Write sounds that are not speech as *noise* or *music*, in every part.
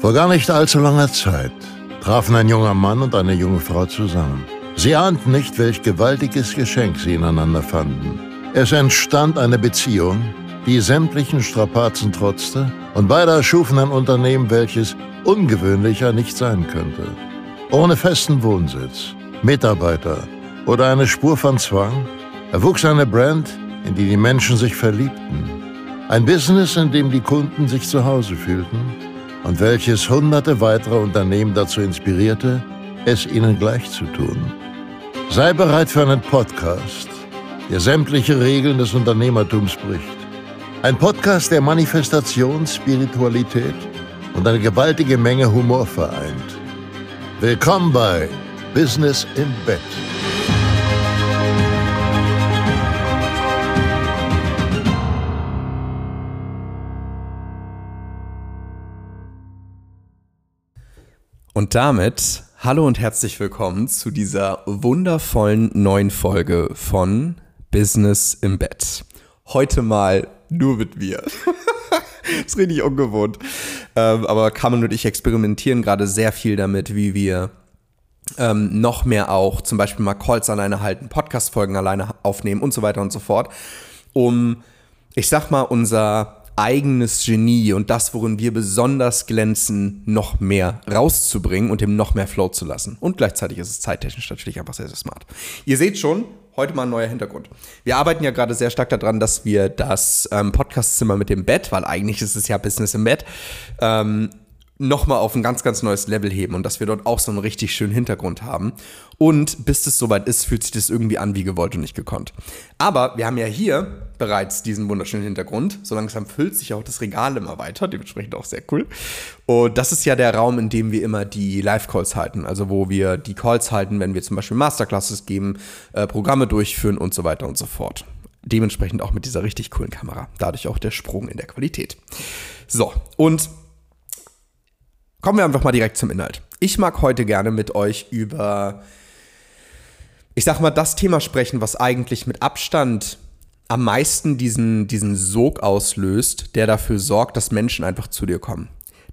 Vor gar nicht allzu langer Zeit trafen ein junger Mann und eine junge Frau zusammen. Sie ahnten nicht, welch gewaltiges Geschenk sie ineinander fanden. Es entstand eine Beziehung, die sämtlichen Strapazen trotzte, und beide erschufen ein Unternehmen, welches ungewöhnlicher nicht sein könnte. Ohne festen Wohnsitz, Mitarbeiter oder eine Spur von Zwang erwuchs eine Brand, in die die Menschen sich verliebten. Ein Business, in dem die Kunden sich zu Hause fühlten und welches hunderte weitere Unternehmen dazu inspirierte, es ihnen gleich zu tun. Sei bereit für einen Podcast, der sämtliche Regeln des Unternehmertums bricht. Ein Podcast, der Manifestation, Spiritualität und eine gewaltige Menge Humor vereint. Willkommen bei Business im Bett. Und damit hallo und herzlich willkommen zu dieser wundervollen neuen Folge von Business im Bett. Heute mal nur mit mir. *laughs* ist richtig ungewohnt. Ähm, aber Carmen und ich experimentieren gerade sehr viel damit, wie wir ähm, noch mehr auch zum Beispiel mal Calls alleine halten, Podcast-Folgen alleine aufnehmen und so weiter und so fort, um, ich sag mal, unser eigenes Genie und das, worin wir besonders glänzen, noch mehr rauszubringen und dem noch mehr Flow zu lassen. Und gleichzeitig ist es zeittechnisch natürlich einfach sehr, sehr smart. Ihr seht schon, heute mal ein neuer Hintergrund. Wir arbeiten ja gerade sehr stark daran, dass wir das ähm, Podcastzimmer mit dem Bett, weil eigentlich ist es ja Business im Bett, ähm, nochmal auf ein ganz, ganz neues Level heben und dass wir dort auch so einen richtig schönen Hintergrund haben. Und bis es soweit ist, fühlt sich das irgendwie an wie gewollt und nicht gekonnt. Aber wir haben ja hier bereits diesen wunderschönen Hintergrund. So langsam füllt sich auch das Regal immer weiter, dementsprechend auch sehr cool. Und das ist ja der Raum, in dem wir immer die Live-Calls halten. Also wo wir die Calls halten, wenn wir zum Beispiel Masterclasses geben, äh, Programme durchführen und so weiter und so fort. Dementsprechend auch mit dieser richtig coolen Kamera. Dadurch auch der Sprung in der Qualität. So, und kommen wir einfach mal direkt zum Inhalt. Ich mag heute gerne mit euch über ich sag mal, das Thema sprechen, was eigentlich mit Abstand am meisten diesen, diesen Sog auslöst, der dafür sorgt, dass Menschen einfach zu dir kommen.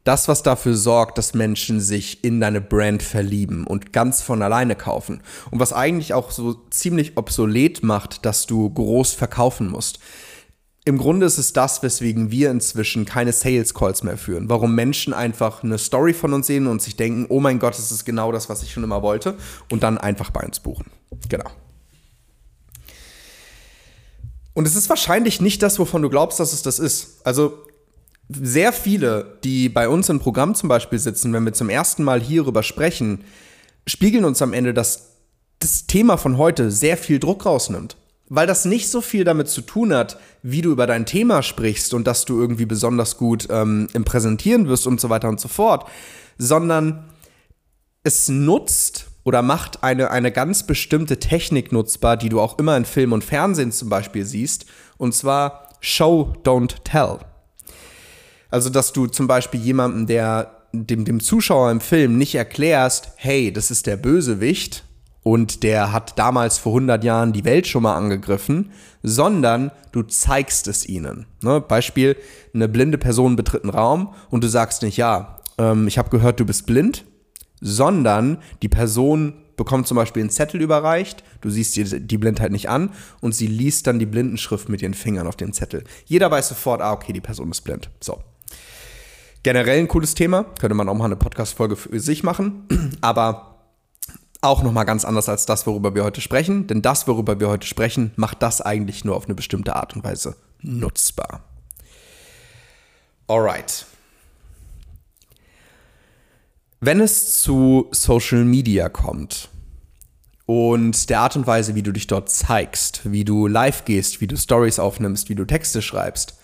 Das, was dafür sorgt, dass Menschen sich in deine Brand verlieben und ganz von alleine kaufen. Und was eigentlich auch so ziemlich obsolet macht, dass du groß verkaufen musst. Im Grunde ist es das, weswegen wir inzwischen keine Sales Calls mehr führen. Warum Menschen einfach eine Story von uns sehen und sich denken, oh mein Gott, das ist genau das, was ich schon immer wollte, und dann einfach bei uns buchen. Genau. Und es ist wahrscheinlich nicht das, wovon du glaubst, dass es das ist. Also sehr viele, die bei uns im Programm zum Beispiel sitzen, wenn wir zum ersten Mal hierüber sprechen, spiegeln uns am Ende, dass das Thema von heute sehr viel Druck rausnimmt. Weil das nicht so viel damit zu tun hat, wie du über dein Thema sprichst und dass du irgendwie besonders gut ähm, im Präsentieren wirst und so weiter und so fort, sondern es nutzt oder macht eine, eine ganz bestimmte Technik nutzbar, die du auch immer in Film und Fernsehen zum Beispiel siehst, und zwar Show, Don't Tell. Also, dass du zum Beispiel jemandem, der dem, dem Zuschauer im Film nicht erklärst, hey, das ist der Bösewicht und der hat damals vor 100 Jahren die Welt schon mal angegriffen, sondern du zeigst es ihnen. Ne? Beispiel, eine blinde Person betritt einen Raum und du sagst nicht, ja, ähm, ich habe gehört, du bist blind, sondern die Person bekommt zum Beispiel einen Zettel überreicht, du siehst die, die Blindheit nicht an und sie liest dann die Blindenschrift mit ihren Fingern auf dem Zettel. Jeder weiß sofort, ah, okay, die Person ist blind. So. Generell ein cooles Thema, könnte man auch mal eine Podcast-Folge für sich machen, *clears throat* aber auch nochmal ganz anders als das, worüber wir heute sprechen, denn das, worüber wir heute sprechen, macht das eigentlich nur auf eine bestimmte Art und Weise nutzbar. Alright. Wenn es zu Social Media kommt und der Art und Weise, wie du dich dort zeigst, wie du live gehst, wie du Stories aufnimmst, wie du Texte schreibst,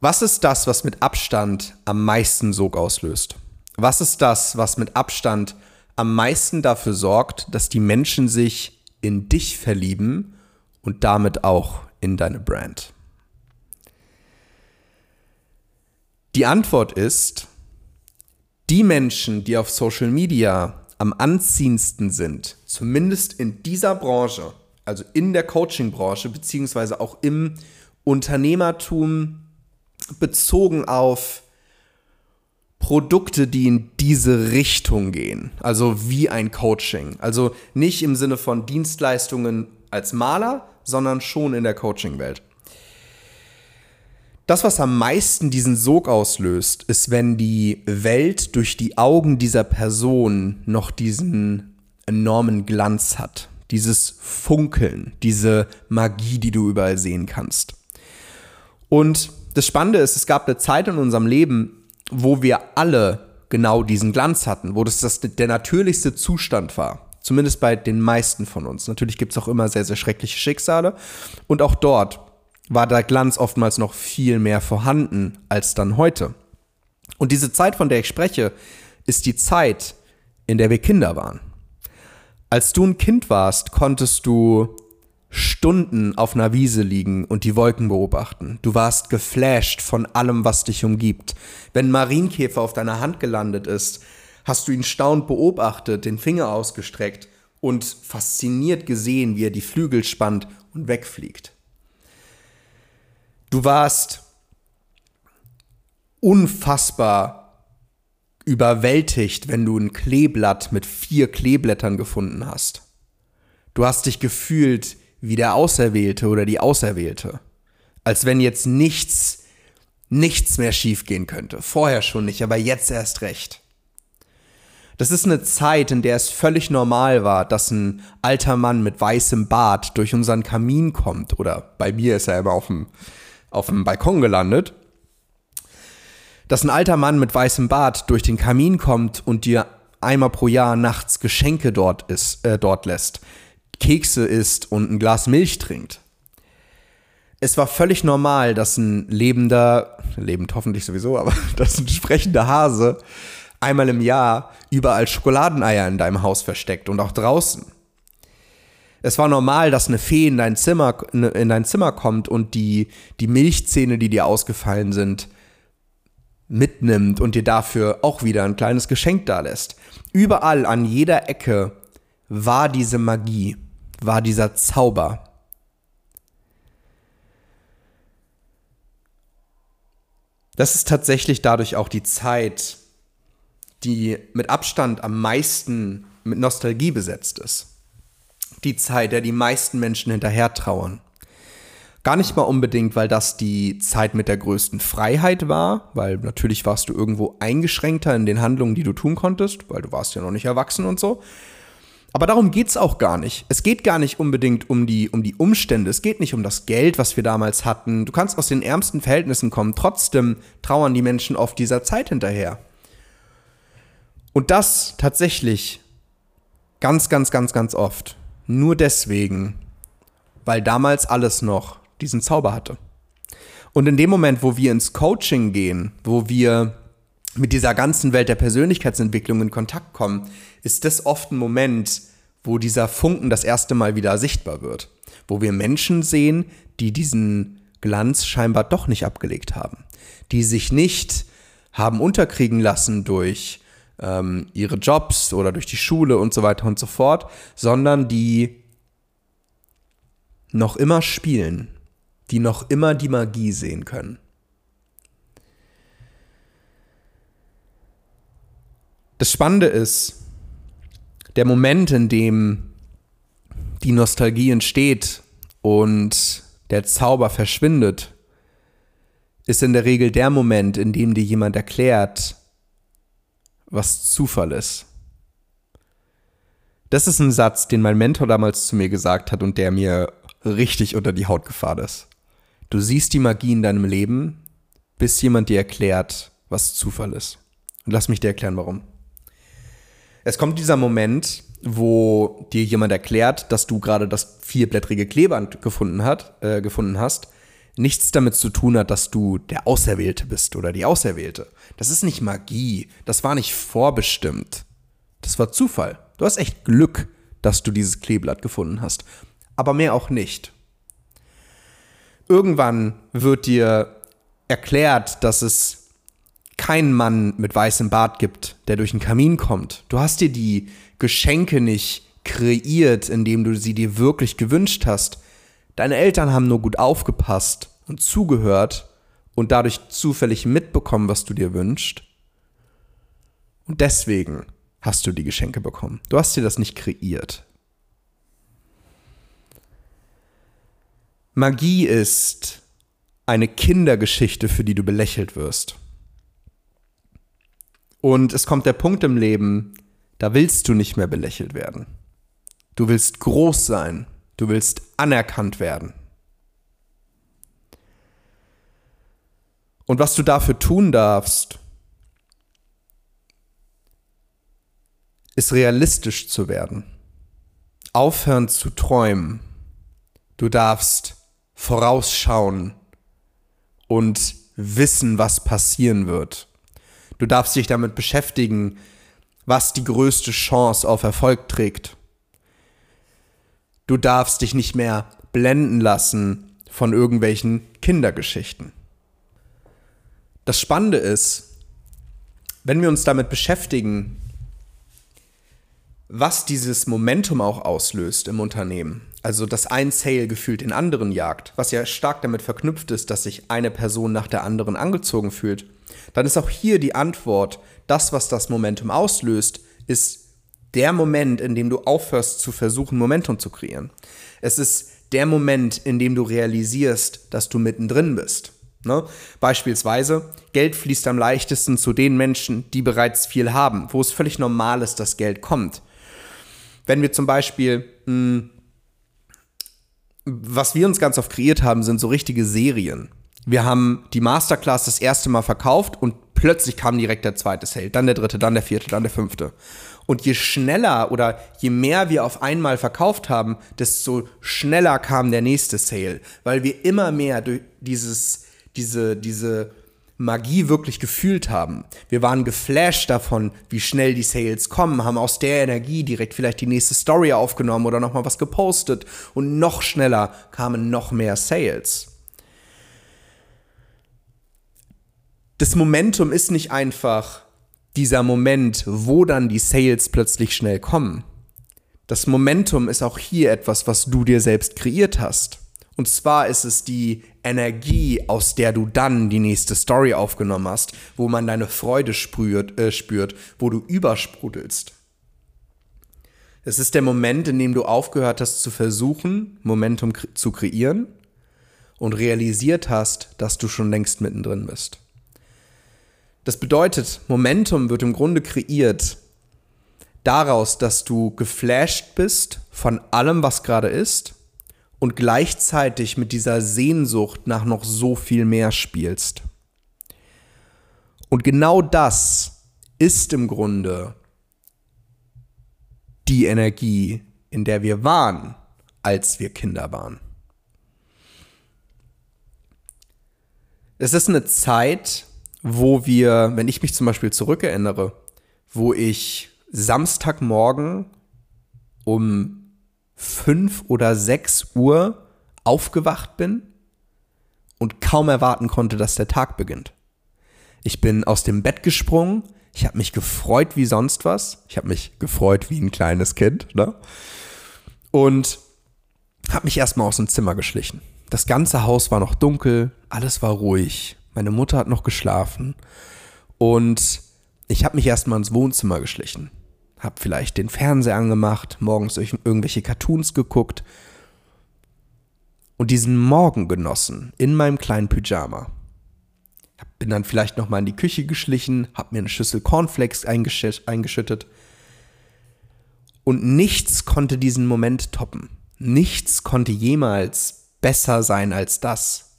was ist das, was mit Abstand am meisten Sog auslöst? Was ist das, was mit Abstand am meisten dafür sorgt, dass die Menschen sich in dich verlieben und damit auch in deine Brand? Die Antwort ist, die Menschen, die auf Social Media am anziehendsten sind, zumindest in dieser Branche, also in der Coaching-Branche, beziehungsweise auch im Unternehmertum bezogen auf Produkte, die in diese Richtung gehen, also wie ein Coaching. Also nicht im Sinne von Dienstleistungen als Maler, sondern schon in der Coaching-Welt. Das, was am meisten diesen Sog auslöst, ist, wenn die Welt durch die Augen dieser Person noch diesen enormen Glanz hat. Dieses Funkeln, diese Magie, die du überall sehen kannst. Und das Spannende ist, es gab eine Zeit in unserem Leben, wo wir alle genau diesen Glanz hatten, wo das, das der natürlichste Zustand war. Zumindest bei den meisten von uns. Natürlich gibt es auch immer sehr, sehr schreckliche Schicksale. Und auch dort war der Glanz oftmals noch viel mehr vorhanden als dann heute. Und diese Zeit, von der ich spreche, ist die Zeit, in der wir Kinder waren. Als du ein Kind warst, konntest du Stunden auf einer Wiese liegen und die Wolken beobachten. Du warst geflasht von allem, was dich umgibt. Wenn ein Marienkäfer auf deiner Hand gelandet ist, hast du ihn staunend beobachtet, den Finger ausgestreckt und fasziniert gesehen, wie er die Flügel spannt und wegfliegt. Du warst unfassbar überwältigt, wenn du ein Kleeblatt mit vier Kleeblättern gefunden hast. Du hast dich gefühlt wie der Auserwählte oder die Auserwählte. Als wenn jetzt nichts, nichts mehr schiefgehen könnte. Vorher schon nicht, aber jetzt erst recht. Das ist eine Zeit, in der es völlig normal war, dass ein alter Mann mit weißem Bart durch unseren Kamin kommt. Oder bei mir ist er immer auf dem, auf dem Balkon gelandet. Dass ein alter Mann mit weißem Bart durch den Kamin kommt und dir einmal pro Jahr nachts Geschenke dort, ist, äh, dort lässt. Kekse isst und ein Glas Milch trinkt. Es war völlig normal, dass ein lebender, lebend hoffentlich sowieso, aber *laughs* dass ein sprechender Hase einmal im Jahr überall Schokoladeneier in deinem Haus versteckt und auch draußen. Es war normal, dass eine Fee in dein Zimmer, in dein Zimmer kommt und die, die Milchzähne, die dir ausgefallen sind, mitnimmt und dir dafür auch wieder ein kleines Geschenk da lässt. Überall an jeder Ecke war diese Magie war dieser Zauber. Das ist tatsächlich dadurch auch die Zeit, die mit Abstand am meisten mit Nostalgie besetzt ist. Die Zeit, der die meisten Menschen hinterher trauern. Gar nicht mal unbedingt, weil das die Zeit mit der größten Freiheit war, weil natürlich warst du irgendwo eingeschränkter in den Handlungen, die du tun konntest, weil du warst ja noch nicht erwachsen und so, aber darum geht es auch gar nicht. Es geht gar nicht unbedingt um die, um die Umstände. Es geht nicht um das Geld, was wir damals hatten. Du kannst aus den ärmsten Verhältnissen kommen. Trotzdem trauern die Menschen oft dieser Zeit hinterher. Und das tatsächlich ganz, ganz, ganz, ganz oft. Nur deswegen, weil damals alles noch diesen Zauber hatte. Und in dem Moment, wo wir ins Coaching gehen, wo wir mit dieser ganzen Welt der Persönlichkeitsentwicklung in Kontakt kommen, ist das oft ein Moment, wo dieser Funken das erste Mal wieder sichtbar wird. Wo wir Menschen sehen, die diesen Glanz scheinbar doch nicht abgelegt haben. Die sich nicht haben unterkriegen lassen durch ähm, ihre Jobs oder durch die Schule und so weiter und so fort, sondern die noch immer spielen, die noch immer die Magie sehen können. Das Spannende ist, der Moment, in dem die Nostalgie entsteht und der Zauber verschwindet, ist in der Regel der Moment, in dem dir jemand erklärt, was Zufall ist. Das ist ein Satz, den mein Mentor damals zu mir gesagt hat und der mir richtig unter die Haut gefahren ist. Du siehst die Magie in deinem Leben, bis jemand dir erklärt, was Zufall ist. Und lass mich dir erklären, warum. Es kommt dieser Moment, wo dir jemand erklärt, dass du gerade das vierblättrige Kleeband gefunden, hat, äh, gefunden hast, nichts damit zu tun hat, dass du der Auserwählte bist oder die Auserwählte. Das ist nicht Magie, das war nicht vorbestimmt. Das war Zufall. Du hast echt Glück, dass du dieses Kleeblatt gefunden hast. Aber mehr auch nicht. Irgendwann wird dir erklärt, dass es keinen Mann mit weißem Bart gibt, der durch den Kamin kommt. Du hast dir die Geschenke nicht kreiert, indem du sie dir wirklich gewünscht hast. Deine Eltern haben nur gut aufgepasst und zugehört und dadurch zufällig mitbekommen, was du dir wünschst. Und deswegen hast du die Geschenke bekommen. Du hast dir das nicht kreiert. Magie ist eine Kindergeschichte, für die du belächelt wirst. Und es kommt der Punkt im Leben, da willst du nicht mehr belächelt werden. Du willst groß sein. Du willst anerkannt werden. Und was du dafür tun darfst, ist realistisch zu werden. Aufhören zu träumen. Du darfst vorausschauen und wissen, was passieren wird. Du darfst dich damit beschäftigen, was die größte Chance auf Erfolg trägt. Du darfst dich nicht mehr blenden lassen von irgendwelchen Kindergeschichten. Das Spannende ist, wenn wir uns damit beschäftigen, was dieses Momentum auch auslöst im Unternehmen, also dass ein Sale gefühlt den anderen jagt, was ja stark damit verknüpft ist, dass sich eine Person nach der anderen angezogen fühlt, dann ist auch hier die Antwort, das, was das Momentum auslöst, ist der Moment, in dem du aufhörst zu versuchen, Momentum zu kreieren. Es ist der Moment, in dem du realisierst, dass du mittendrin bist. Ne? Beispielsweise, Geld fließt am leichtesten zu den Menschen, die bereits viel haben, wo es völlig normal ist, dass Geld kommt. Wenn wir zum Beispiel, mh, hm, was wir uns ganz oft kreiert haben, sind so richtige Serien. Wir haben die Masterclass das erste Mal verkauft und plötzlich kam direkt der zweite Sale, dann der dritte, dann der vierte, dann der fünfte. Und je schneller oder je mehr wir auf einmal verkauft haben, desto schneller kam der nächste Sale, weil wir immer mehr durch dieses, diese, diese Magie wirklich gefühlt haben. Wir waren geflasht davon, wie schnell die Sales kommen, haben aus der Energie direkt vielleicht die nächste Story aufgenommen oder nochmal was gepostet und noch schneller kamen noch mehr Sales. Das Momentum ist nicht einfach dieser Moment, wo dann die Sales plötzlich schnell kommen. Das Momentum ist auch hier etwas, was du dir selbst kreiert hast. Und zwar ist es die Energie, aus der du dann die nächste Story aufgenommen hast, wo man deine Freude sprüht, äh, spürt, wo du übersprudelst. Es ist der Moment, in dem du aufgehört hast zu versuchen, Momentum zu kreieren und realisiert hast, dass du schon längst mittendrin bist. Das bedeutet, Momentum wird im Grunde kreiert daraus, dass du geflasht bist von allem, was gerade ist und gleichzeitig mit dieser Sehnsucht nach noch so viel mehr spielst. Und genau das ist im Grunde die Energie, in der wir waren, als wir Kinder waren. Es ist eine Zeit, wo wir, wenn ich mich zum Beispiel zurückerinnere, wo ich Samstagmorgen um fünf oder sechs Uhr aufgewacht bin und kaum erwarten konnte, dass der Tag beginnt. Ich bin aus dem Bett gesprungen, ich habe mich gefreut wie sonst was. Ich habe mich gefreut wie ein kleines Kind, ne? Und habe mich erstmal aus dem Zimmer geschlichen. Das ganze Haus war noch dunkel, alles war ruhig. Meine Mutter hat noch geschlafen und ich habe mich erstmal ins Wohnzimmer geschlichen habe vielleicht den Fernseher angemacht, morgens irgendwelche Cartoons geguckt und diesen Morgen genossen in meinem kleinen Pyjama. Bin dann vielleicht noch mal in die Küche geschlichen, habe mir eine Schüssel Cornflakes eingeschütt, eingeschüttet und nichts konnte diesen Moment toppen. Nichts konnte jemals besser sein als das.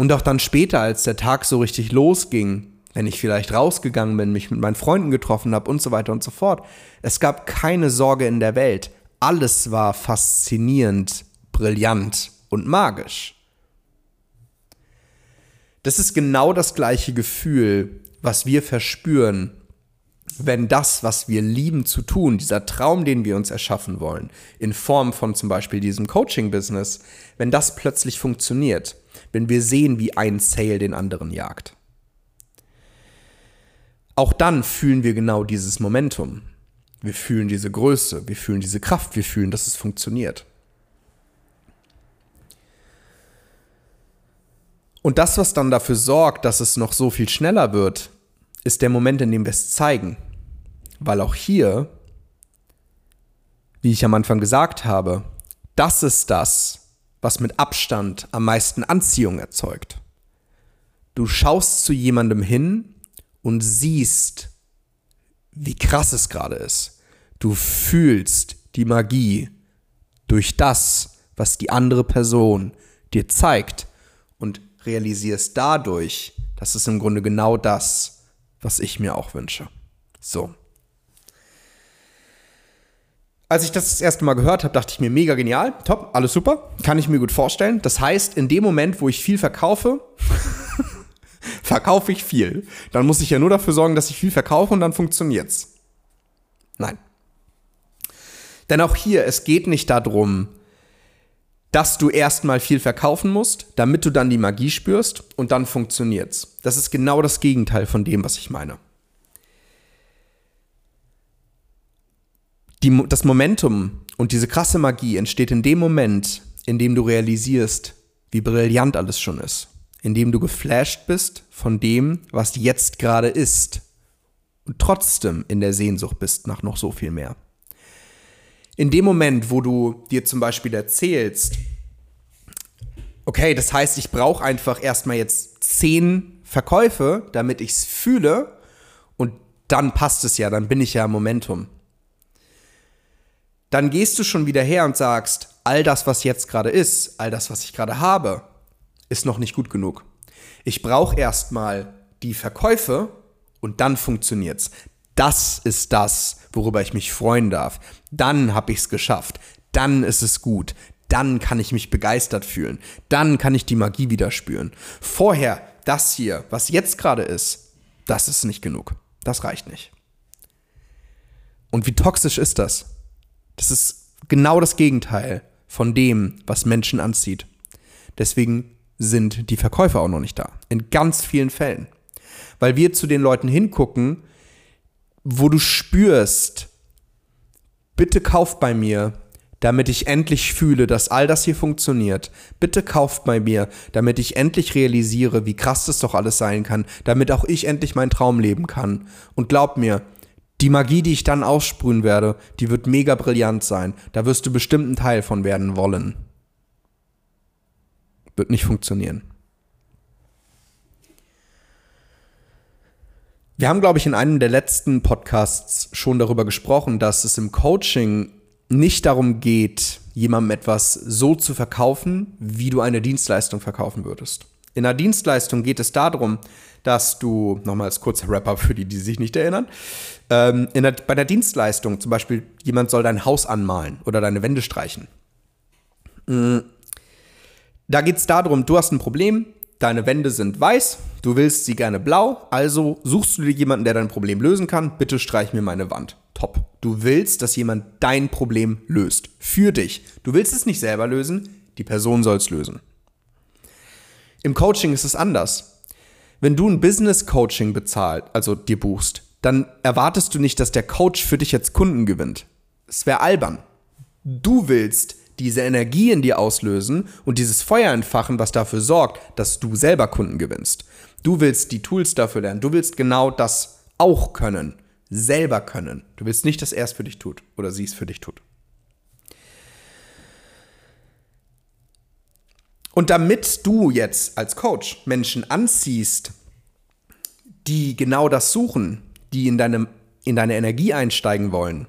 Und auch dann später, als der Tag so richtig losging, wenn ich vielleicht rausgegangen bin, mich mit meinen Freunden getroffen habe und so weiter und so fort. Es gab keine Sorge in der Welt. Alles war faszinierend, brillant und magisch. Das ist genau das gleiche Gefühl, was wir verspüren, wenn das, was wir lieben zu tun, dieser Traum, den wir uns erschaffen wollen, in Form von zum Beispiel diesem Coaching-Business, wenn das plötzlich funktioniert, wenn wir sehen, wie ein Sale den anderen jagt auch dann fühlen wir genau dieses Momentum. Wir fühlen diese Größe, wir fühlen diese Kraft, wir fühlen, dass es funktioniert. Und das, was dann dafür sorgt, dass es noch so viel schneller wird, ist der Moment, in dem wir es zeigen. Weil auch hier, wie ich am Anfang gesagt habe, das ist das, was mit Abstand am meisten Anziehung erzeugt. Du schaust zu jemandem hin und siehst, wie krass es gerade ist. Du fühlst die Magie durch das, was die andere Person dir zeigt und realisierst dadurch, das ist im Grunde genau das, was ich mir auch wünsche. So. Als ich das das erste Mal gehört habe, dachte ich mir, mega genial, top, alles super, kann ich mir gut vorstellen. Das heißt, in dem Moment, wo ich viel verkaufe, *laughs* verkaufe ich viel. Dann muss ich ja nur dafür sorgen, dass ich viel verkaufe und dann funktioniert's. Nein. Denn auch hier, es geht nicht darum, dass du erstmal viel verkaufen musst, damit du dann die Magie spürst und dann funktioniert's. Das ist genau das Gegenteil von dem, was ich meine. Die, das Momentum und diese krasse Magie entsteht in dem Moment, in dem du realisierst, wie brillant alles schon ist. In dem du geflasht bist von dem, was jetzt gerade ist. Und trotzdem in der Sehnsucht bist nach noch so viel mehr in dem Moment, wo du dir zum Beispiel erzählst, okay, das heißt, ich brauche einfach erstmal jetzt zehn Verkäufe, damit ich es fühle und dann passt es ja, dann bin ich ja im Momentum. Dann gehst du schon wieder her und sagst, all das, was jetzt gerade ist, all das, was ich gerade habe, ist noch nicht gut genug. Ich brauche erstmal die Verkäufe und dann funktioniert's. Das ist das, worüber ich mich freuen darf. Dann habe ich es geschafft. Dann ist es gut. Dann kann ich mich begeistert fühlen. Dann kann ich die Magie wieder spüren. Vorher, das hier, was jetzt gerade ist, das ist nicht genug. Das reicht nicht. Und wie toxisch ist das? Das ist genau das Gegenteil von dem, was Menschen anzieht. Deswegen sind die Verkäufer auch noch nicht da. In ganz vielen Fällen. Weil wir zu den Leuten hingucken, wo du spürst, bitte kauft bei mir, damit ich endlich fühle, dass all das hier funktioniert. Bitte kauft bei mir, damit ich endlich realisiere, wie krass das doch alles sein kann, damit auch ich endlich meinen Traum leben kann. Und glaub mir, die Magie, die ich dann aussprühen werde, die wird mega brillant sein. Da wirst du bestimmt ein Teil von werden wollen. Wird nicht funktionieren. Wir haben, glaube ich, in einem der letzten Podcasts schon darüber gesprochen, dass es im Coaching nicht darum geht, jemandem etwas so zu verkaufen, wie du eine Dienstleistung verkaufen würdest. In einer Dienstleistung geht es darum, dass du, nochmal als kurzer Rapper für die, die sich nicht erinnern, ähm, der, bei der Dienstleistung zum Beispiel, jemand soll dein Haus anmalen oder deine Wände streichen. Mm. Da geht es darum, du hast ein Problem, deine Wände sind weiß, du willst sie gerne blau, also suchst du dir jemanden, der dein Problem lösen kann, bitte streich mir meine Wand. Top. Du willst, dass jemand dein Problem löst. Für dich. Du willst es nicht selber lösen, die Person soll es lösen. Im Coaching ist es anders. Wenn du ein Business Coaching bezahlt, also dir buchst, dann erwartest du nicht, dass der Coach für dich jetzt Kunden gewinnt. Es wäre albern. Du willst diese Energie in dir auslösen und dieses Feuer entfachen, was dafür sorgt, dass du selber Kunden gewinnst. Du willst die Tools dafür lernen. Du willst genau das auch können, selber können. Du willst nicht, dass er es für dich tut oder sie es für dich tut. Und damit du jetzt als Coach Menschen anziehst, die genau das suchen, die in, deinem, in deine Energie einsteigen wollen,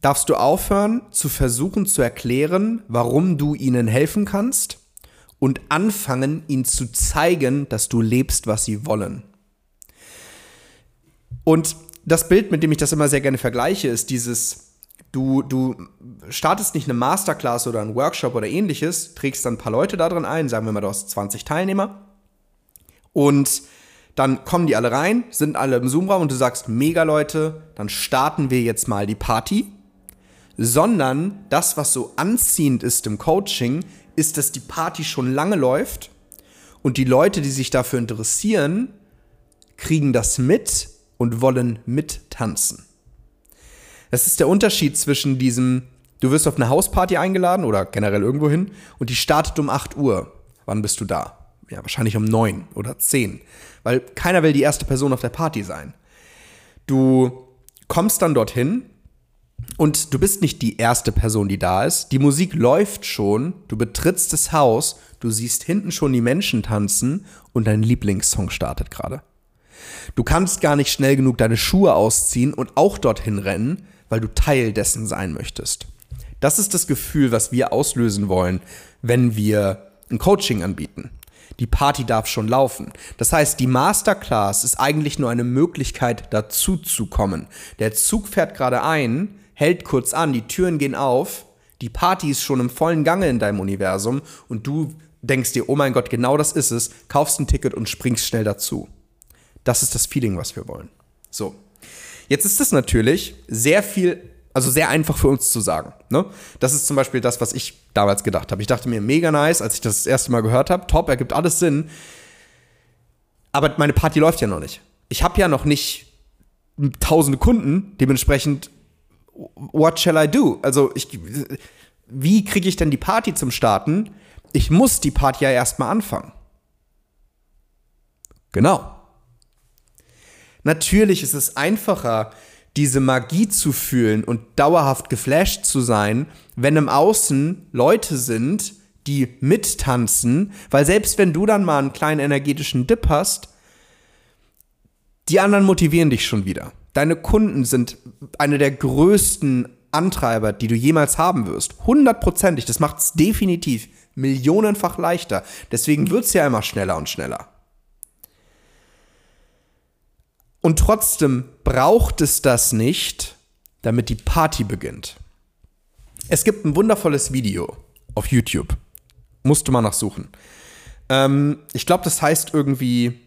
darfst du aufhören zu versuchen zu erklären, warum du ihnen helfen kannst und anfangen, ihnen zu zeigen, dass du lebst, was sie wollen. Und das Bild, mit dem ich das immer sehr gerne vergleiche, ist dieses, du, du startest nicht eine Masterclass oder einen Workshop oder ähnliches, trägst dann ein paar Leute da drin ein, sagen wir mal, du hast 20 Teilnehmer und dann kommen die alle rein, sind alle im Zoom-Raum und du sagst, mega Leute, dann starten wir jetzt mal die Party sondern das, was so anziehend ist im Coaching, ist, dass die Party schon lange läuft und die Leute, die sich dafür interessieren, kriegen das mit und wollen mittanzen. Das ist der Unterschied zwischen diesem, du wirst auf eine Hausparty eingeladen oder generell irgendwo hin und die startet um 8 Uhr. Wann bist du da? Ja, wahrscheinlich um 9 oder 10. Weil keiner will die erste Person auf der Party sein. Du kommst dann dorthin und du bist nicht die erste Person, die da ist. Die Musik läuft schon, du betrittst das Haus, du siehst hinten schon die Menschen tanzen und dein Lieblingssong startet gerade. Du kannst gar nicht schnell genug deine Schuhe ausziehen und auch dorthin rennen, weil du Teil dessen sein möchtest. Das ist das Gefühl, was wir auslösen wollen, wenn wir ein Coaching anbieten. Die Party darf schon laufen. Das heißt, die Masterclass ist eigentlich nur eine Möglichkeit, dazu zu kommen. Der Zug fährt gerade ein, hält kurz an, die Türen gehen auf, die Party ist schon im vollen Gange in deinem Universum und du denkst dir, oh mein Gott, genau das ist es, kaufst ein Ticket und springst schnell dazu. Das ist das Feeling, was wir wollen. So. Jetzt ist es natürlich sehr viel also sehr einfach für uns zu sagen. Ne? Das ist zum Beispiel das, was ich damals gedacht habe. Ich dachte mir, mega nice, als ich das das erste Mal gehört habe. Top, ergibt alles Sinn. Aber meine Party läuft ja noch nicht. Ich habe ja noch nicht tausende Kunden, dementsprechend, what shall I do? Also, ich, wie kriege ich denn die Party zum Starten? Ich muss die Party ja erstmal anfangen. Genau. Natürlich ist es einfacher, diese Magie zu fühlen und dauerhaft geflasht zu sein, wenn im Außen Leute sind, die mittanzen, weil selbst wenn du dann mal einen kleinen energetischen Dip hast, die anderen motivieren dich schon wieder. Deine Kunden sind eine der größten Antreiber, die du jemals haben wirst. Hundertprozentig. Das macht es definitiv millionenfach leichter. Deswegen wird es ja immer schneller und schneller. Und trotzdem braucht es das nicht, damit die Party beginnt. Es gibt ein wundervolles Video auf YouTube. Musst du mal nachsuchen. Ähm, ich glaube, das heißt irgendwie,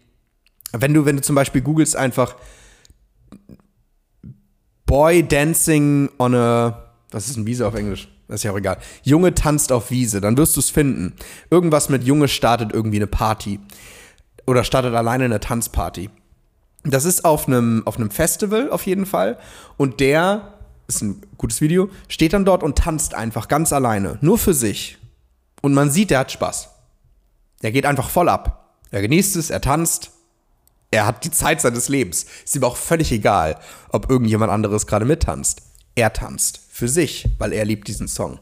wenn du, wenn du zum Beispiel googelst einfach Boy dancing on a, was ist ein Wiese auf Englisch? Das ist ja auch egal. Junge tanzt auf Wiese, dann wirst du es finden. Irgendwas mit Junge startet irgendwie eine Party. Oder startet alleine eine Tanzparty. Das ist auf einem, auf einem Festival auf jeden Fall. Und der, ist ein gutes Video, steht dann dort und tanzt einfach ganz alleine, nur für sich. Und man sieht, der hat Spaß. Der geht einfach voll ab. Er genießt es, er tanzt. Er hat die Zeit seines Lebens. Ist ihm auch völlig egal, ob irgendjemand anderes gerade mittanzt. Er tanzt für sich, weil er liebt diesen Song.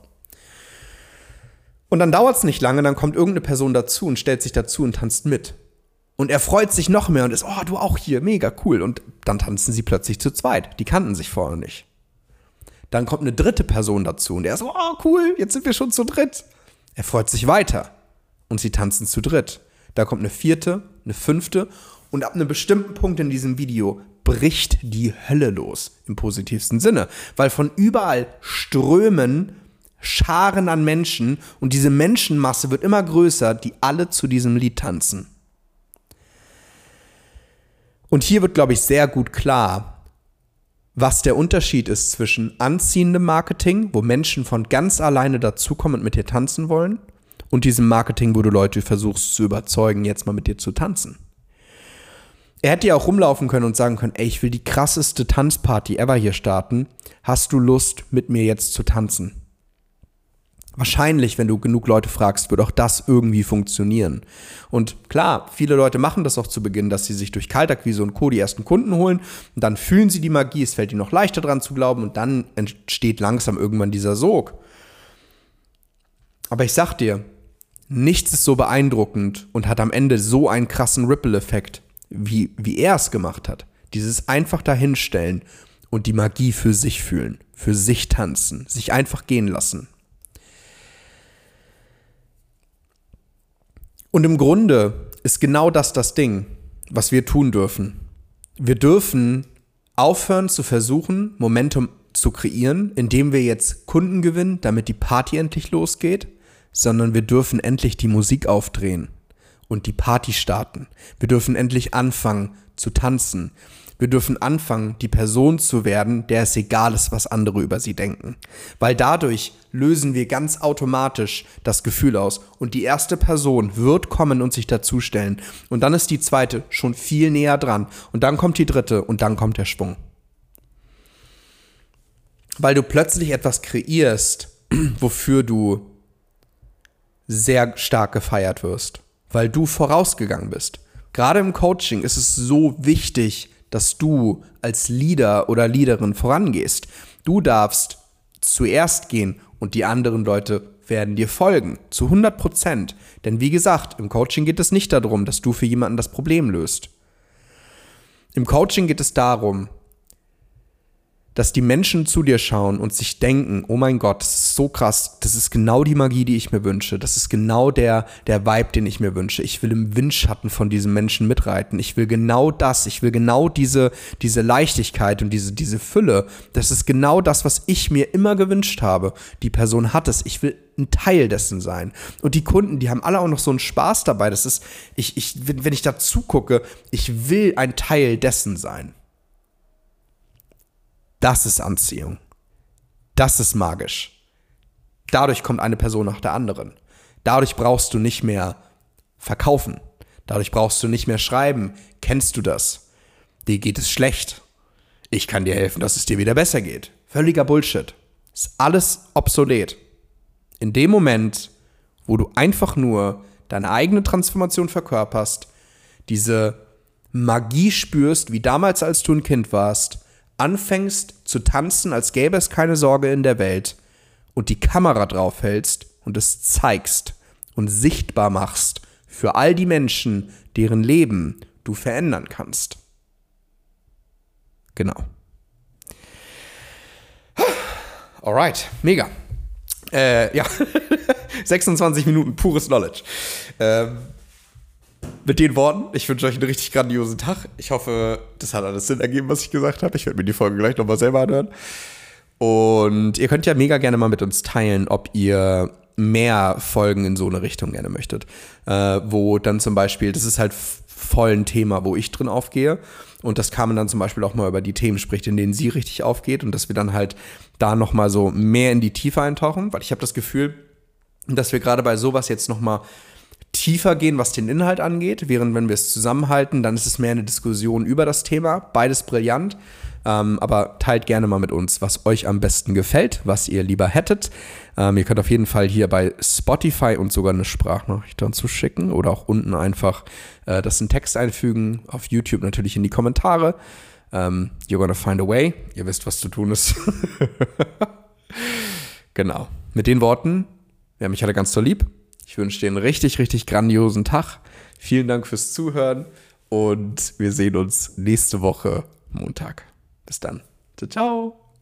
Und dann dauert es nicht lange, dann kommt irgendeine Person dazu und stellt sich dazu und tanzt mit. Und er freut sich noch mehr und ist, oh, du auch hier, mega cool. Und dann tanzen sie plötzlich zu zweit. Die kannten sich vorher nicht. Dann kommt eine dritte Person dazu und er ist, oh, cool, jetzt sind wir schon zu dritt. Er freut sich weiter. Und sie tanzen zu dritt. Da kommt eine vierte, eine fünfte und ab einem bestimmten Punkt in diesem Video bricht die Hölle los, im positivsten Sinne. Weil von überall strömen Scharen an Menschen und diese Menschenmasse wird immer größer, die alle zu diesem Lied tanzen. Und hier wird, glaube ich, sehr gut klar, was der Unterschied ist zwischen anziehendem Marketing, wo Menschen von ganz alleine dazukommen und mit dir tanzen wollen, und diesem Marketing, wo du Leute versuchst zu überzeugen, jetzt mal mit dir zu tanzen. Er hätte ja auch rumlaufen können und sagen können, ey, ich will die krasseste Tanzparty ever hier starten. Hast du Lust, mit mir jetzt zu tanzen? Wahrscheinlich, wenn du genug Leute fragst, wird auch das irgendwie funktionieren. Und klar, viele Leute machen das auch zu Beginn, dass sie sich durch Kaltakquise und Co. die ersten Kunden holen und dann fühlen sie die Magie, es fällt ihnen noch leichter dran zu glauben und dann entsteht langsam irgendwann dieser Sog. Aber ich sag dir, nichts ist so beeindruckend und hat am Ende so einen krassen Ripple-Effekt, wie, wie er es gemacht hat. Dieses einfach dahinstellen und die Magie für sich fühlen, für sich tanzen, sich einfach gehen lassen. Und im Grunde ist genau das das Ding, was wir tun dürfen. Wir dürfen aufhören zu versuchen, Momentum zu kreieren, indem wir jetzt Kunden gewinnen, damit die Party endlich losgeht, sondern wir dürfen endlich die Musik aufdrehen und die Party starten. Wir dürfen endlich anfangen zu tanzen. Wir dürfen anfangen, die Person zu werden, der es egal ist, was andere über sie denken. Weil dadurch lösen wir ganz automatisch das Gefühl aus. Und die erste Person wird kommen und sich dazustellen. Und dann ist die zweite schon viel näher dran. Und dann kommt die dritte und dann kommt der Schwung. Weil du plötzlich etwas kreierst, *clears throat* wofür du sehr stark gefeiert wirst. Weil du vorausgegangen bist. Gerade im Coaching ist es so wichtig, dass du als Leader oder Leaderin vorangehst. Du darfst zuerst gehen und die anderen Leute werden dir folgen. Zu 100 Prozent. Denn wie gesagt, im Coaching geht es nicht darum, dass du für jemanden das Problem löst. Im Coaching geht es darum, dass die Menschen zu dir schauen und sich denken, oh mein Gott, das ist so krass, das ist genau die Magie, die ich mir wünsche, das ist genau der, der Vibe, den ich mir wünsche. Ich will im Windschatten von diesem Menschen mitreiten. Ich will genau das, ich will genau diese, diese Leichtigkeit und diese, diese Fülle. Das ist genau das, was ich mir immer gewünscht habe. Die Person hat es. Ich will ein Teil dessen sein. Und die Kunden, die haben alle auch noch so einen Spaß dabei. Das ist, ich, ich, wenn ich da zugucke, ich will ein Teil dessen sein. Das ist Anziehung. Das ist magisch. Dadurch kommt eine Person nach der anderen. Dadurch brauchst du nicht mehr verkaufen. Dadurch brauchst du nicht mehr schreiben. Kennst du das? Dir geht es schlecht. Ich kann dir helfen, dass es dir wieder besser geht. Völliger Bullshit. Ist alles obsolet. In dem Moment, wo du einfach nur deine eigene Transformation verkörperst, diese Magie spürst, wie damals, als du ein Kind warst, anfängst zu tanzen, als gäbe es keine Sorge in der Welt und die Kamera draufhältst und es zeigst und sichtbar machst für all die Menschen, deren Leben du verändern kannst. Genau. Alright, mega. Äh, ja, *laughs* 26 Minuten pures Knowledge. Ähm, mit den Worten, ich wünsche euch einen richtig grandiosen Tag. Ich hoffe, das hat alles Sinn ergeben, was ich gesagt habe. Ich werde mir die Folge gleich nochmal selber anhören. Und ihr könnt ja mega gerne mal mit uns teilen, ob ihr mehr Folgen in so eine Richtung gerne möchtet. Äh, wo dann zum Beispiel, das ist halt voll ein Thema, wo ich drin aufgehe. Und das man dann zum Beispiel auch mal über die Themen spricht, in denen sie richtig aufgeht. Und dass wir dann halt da nochmal so mehr in die Tiefe eintauchen. Weil ich habe das Gefühl, dass wir gerade bei sowas jetzt nochmal tiefer gehen, was den Inhalt angeht, während wenn wir es zusammenhalten, dann ist es mehr eine Diskussion über das Thema. Beides brillant. Ähm, aber teilt gerne mal mit uns, was euch am besten gefällt, was ihr lieber hättet. Ähm, ihr könnt auf jeden Fall hier bei Spotify uns sogar eine Sprachnachricht dazu schicken oder auch unten einfach äh, das in Text einfügen. Auf YouTube natürlich in die Kommentare. Ähm, you're gonna find a way. Ihr wisst, was zu tun ist. *laughs* genau. Mit den Worten, haben mich alle ganz so lieb. Ich wünsche dir einen richtig, richtig grandiosen Tag. Vielen Dank fürs Zuhören und wir sehen uns nächste Woche Montag. Bis dann. Ciao, ciao.